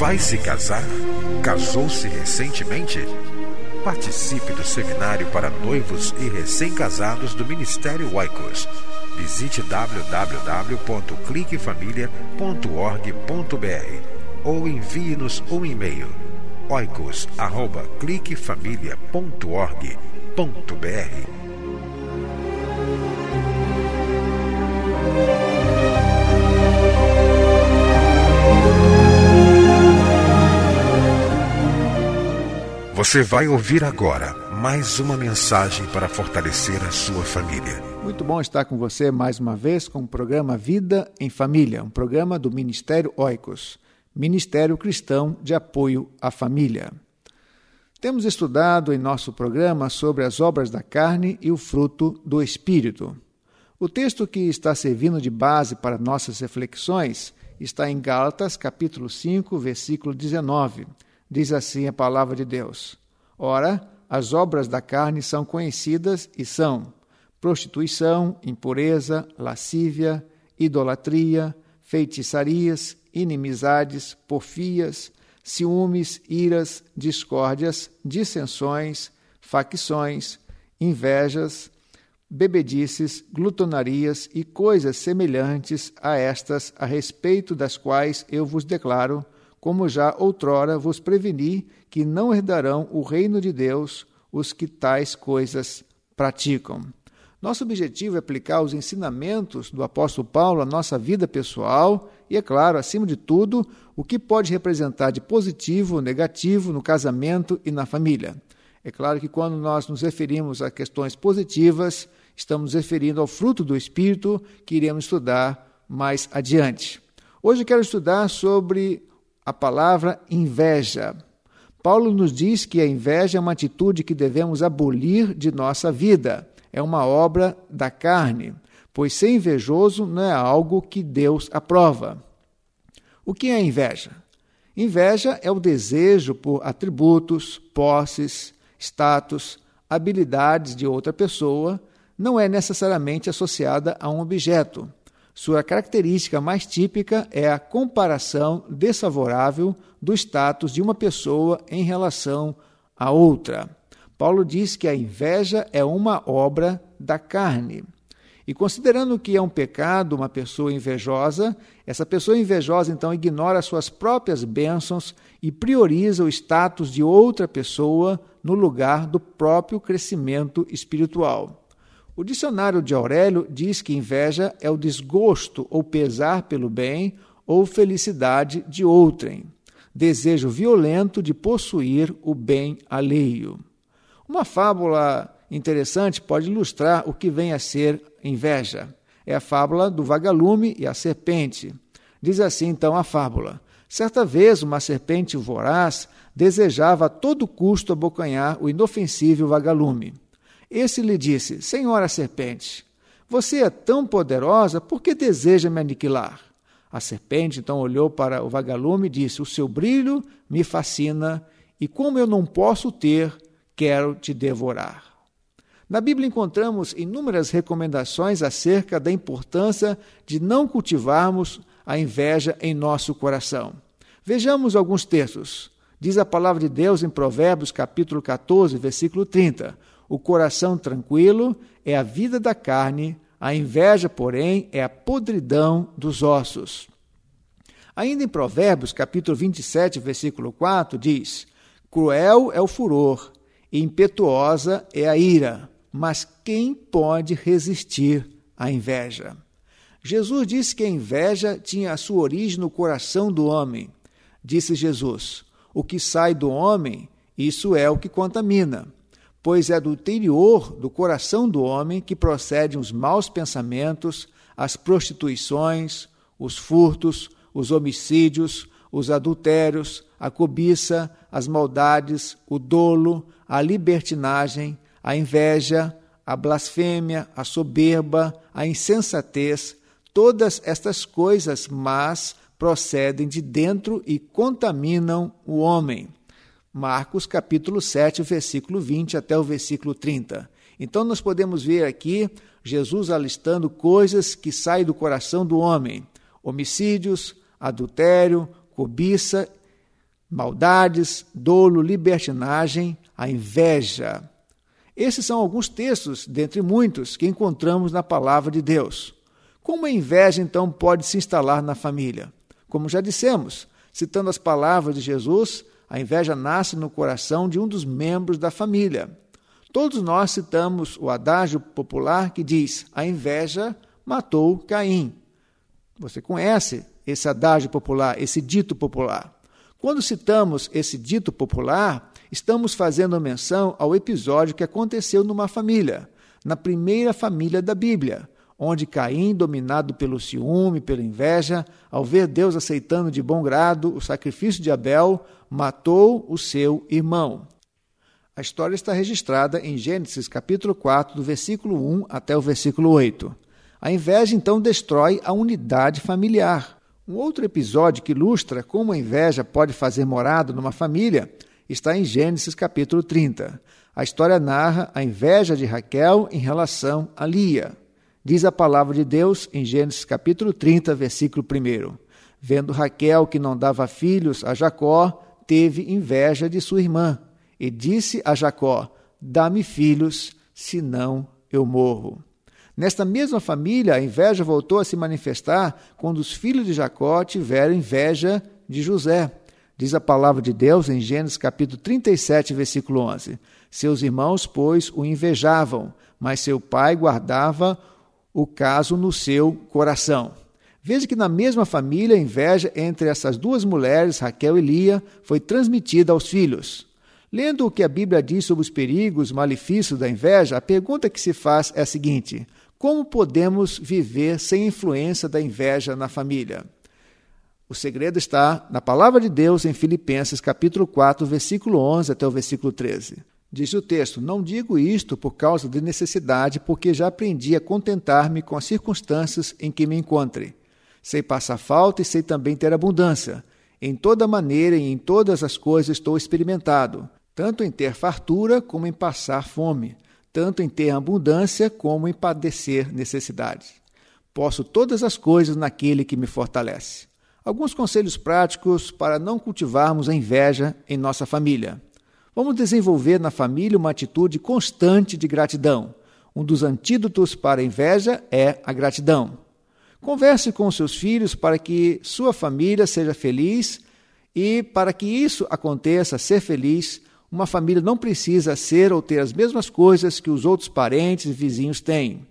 Vai se casar? Casou-se recentemente? Participe do seminário para noivos e recém-casados do Ministério Oicos. Visite www.cliquefamilia.org.br ou envie-nos um e-mail oicos@cliquefamilia.org.br. Você vai ouvir agora mais uma mensagem para fortalecer a sua família. Muito bom estar com você mais uma vez com o programa Vida em Família, um programa do Ministério Oicos, Ministério Cristão de Apoio à Família. Temos estudado em nosso programa sobre as obras da carne e o fruto do Espírito. O texto que está servindo de base para nossas reflexões está em Gálatas, capítulo 5, versículo 19 Diz assim a palavra de Deus: Ora, as obras da carne são conhecidas e são prostituição, impureza, lascívia, idolatria, feitiçarias, inimizades, porfias, ciúmes, iras, discórdias, dissensões, facções, invejas, bebedices, glutonarias e coisas semelhantes a estas, a respeito das quais eu vos declaro como já outrora vos preveni que não herdarão o reino de Deus os que tais coisas praticam. Nosso objetivo é aplicar os ensinamentos do apóstolo Paulo à nossa vida pessoal e, é claro, acima de tudo, o que pode representar de positivo ou negativo no casamento e na família. É claro que quando nós nos referimos a questões positivas, estamos referindo ao fruto do Espírito que iremos estudar mais adiante. Hoje quero estudar sobre a palavra inveja. Paulo nos diz que a inveja é uma atitude que devemos abolir de nossa vida. É uma obra da carne, pois ser invejoso não é algo que Deus aprova. O que é inveja? Inveja é o desejo por atributos, posses, status, habilidades de outra pessoa, não é necessariamente associada a um objeto. Sua característica mais típica é a comparação desfavorável do status de uma pessoa em relação a outra. Paulo diz que a inveja é uma obra da carne. E considerando que é um pecado uma pessoa invejosa, essa pessoa invejosa então ignora suas próprias bênçãos e prioriza o status de outra pessoa no lugar do próprio crescimento espiritual. O dicionário de Aurélio diz que inveja é o desgosto ou pesar pelo bem ou felicidade de outrem, desejo violento de possuir o bem alheio. Uma fábula interessante pode ilustrar o que vem a ser inveja. É a fábula do vagalume e a serpente. Diz assim então a fábula: Certa vez uma serpente voraz desejava a todo custo abocanhar o inofensível vagalume. Esse lhe disse: Senhora serpente, você é tão poderosa, por que deseja me aniquilar? A serpente então olhou para o vagalume e disse: O seu brilho me fascina, e como eu não posso ter, quero te devorar. Na Bíblia encontramos inúmeras recomendações acerca da importância de não cultivarmos a inveja em nosso coração. Vejamos alguns textos. Diz a palavra de Deus em Provérbios, capítulo 14, versículo 30: o coração tranquilo é a vida da carne, a inveja, porém, é a podridão dos ossos. Ainda em Provérbios, capítulo 27, versículo 4, diz: Cruel é o furor, e impetuosa é a ira, mas quem pode resistir a inveja. Jesus disse que a inveja tinha a sua origem no coração do homem. Disse Jesus: O que sai do homem, isso é o que contamina, pois é do interior do coração do homem que procedem os maus pensamentos, as prostituições, os furtos, os homicídios, os adultérios, a cobiça, as maldades, o dolo, a libertinagem, a inveja, a blasfêmia, a soberba, a insensatez, todas estas coisas mas procedem de dentro e contaminam o homem. Marcos capítulo 7, versículo 20 até o versículo 30. Então nós podemos ver aqui Jesus alistando coisas que saem do coração do homem: homicídios, adultério, cobiça, maldades, dolo, libertinagem, a inveja. Esses são alguns textos, dentre muitos, que encontramos na palavra de Deus. Como a inveja, então, pode se instalar na família? Como já dissemos, citando as palavras de Jesus, a inveja nasce no coração de um dos membros da família. Todos nós citamos o adágio popular que diz: a inveja matou Caim. Você conhece esse adágio popular, esse dito popular. Quando citamos esse dito popular, estamos fazendo menção ao episódio que aconteceu numa família, na primeira família da Bíblia, onde Caim, dominado pelo ciúme, pela inveja, ao ver Deus aceitando de bom grado o sacrifício de Abel, matou o seu irmão. A história está registrada em Gênesis capítulo 4, do versículo 1 até o versículo 8. A inveja então destrói a unidade familiar. Um outro episódio que ilustra como a inveja pode fazer morada numa família está em Gênesis capítulo 30. A história narra a inveja de Raquel em relação a Lia. Diz a palavra de Deus em Gênesis capítulo 30, versículo 1. Vendo Raquel que não dava filhos a Jacó, teve inveja de sua irmã e disse a Jacó: Dá-me filhos, senão eu morro. Nesta mesma família, a inveja voltou a se manifestar quando os filhos de Jacó tiveram inveja de José. Diz a palavra de Deus em Gênesis capítulo 37, versículo 11. Seus irmãos, pois, o invejavam, mas seu pai guardava o caso no seu coração. Veja que na mesma família, a inveja entre essas duas mulheres, Raquel e Lia, foi transmitida aos filhos. Lendo o que a Bíblia diz sobre os perigos, malefícios da inveja, a pergunta que se faz é a seguinte: como podemos viver sem influência da inveja na família? O segredo está na palavra de Deus em Filipenses capítulo 4, versículo 11 até o versículo 13. Diz o texto: Não digo isto por causa de necessidade, porque já aprendi a contentar-me com as circunstâncias em que me encontre. Sei passar falta e sei também ter abundância. Em toda maneira e em todas as coisas estou experimentado, tanto em ter fartura como em passar fome, tanto em ter abundância como em padecer necessidade. Posso todas as coisas naquele que me fortalece. Alguns conselhos práticos para não cultivarmos a inveja em nossa família. Vamos desenvolver na família uma atitude constante de gratidão. Um dos antídotos para a inveja é a gratidão. Converse com seus filhos para que sua família seja feliz e para que isso aconteça, ser feliz, uma família não precisa ser ou ter as mesmas coisas que os outros parentes e vizinhos têm.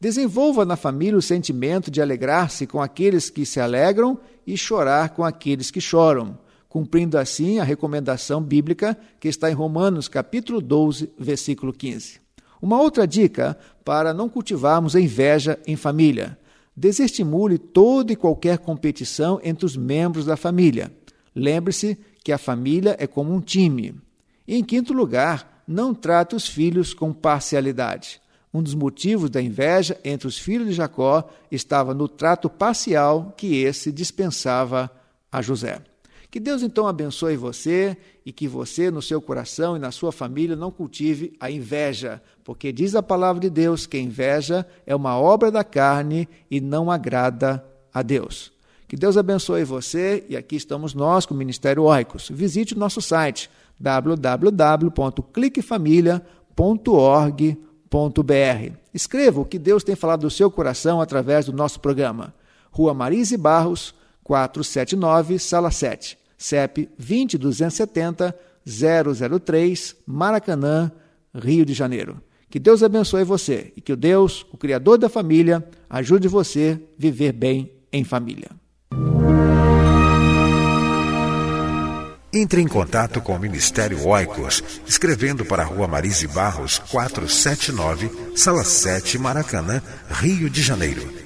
Desenvolva na família o sentimento de alegrar-se com aqueles que se alegram e chorar com aqueles que choram cumprindo assim a recomendação bíblica que está em Romanos capítulo 12, versículo 15. Uma outra dica para não cultivarmos a inveja em família: desestimule toda e qualquer competição entre os membros da família. Lembre-se que a família é como um time. E, em quinto lugar, não trate os filhos com parcialidade. Um dos motivos da inveja entre os filhos de Jacó estava no trato parcial que esse dispensava a José. Que Deus então abençoe você e que você, no seu coração e na sua família, não cultive a inveja, porque diz a palavra de Deus que a inveja é uma obra da carne e não agrada a Deus. Que Deus abençoe você e aqui estamos nós com o Ministério Oicos. Visite o nosso site www.cliquefamilia.org.br. Escreva o que Deus tem falado do seu coração através do nosso programa. Rua Marise Barros, 479, Sala 7. CEP 20270 003, Maracanã, Rio de Janeiro. Que Deus abençoe você e que o Deus, o Criador da família, ajude você a viver bem em família. Entre em contato com o Ministério Oicos, escrevendo para a Rua Marise Barros, 479, Sala 7, Maracanã, Rio de Janeiro.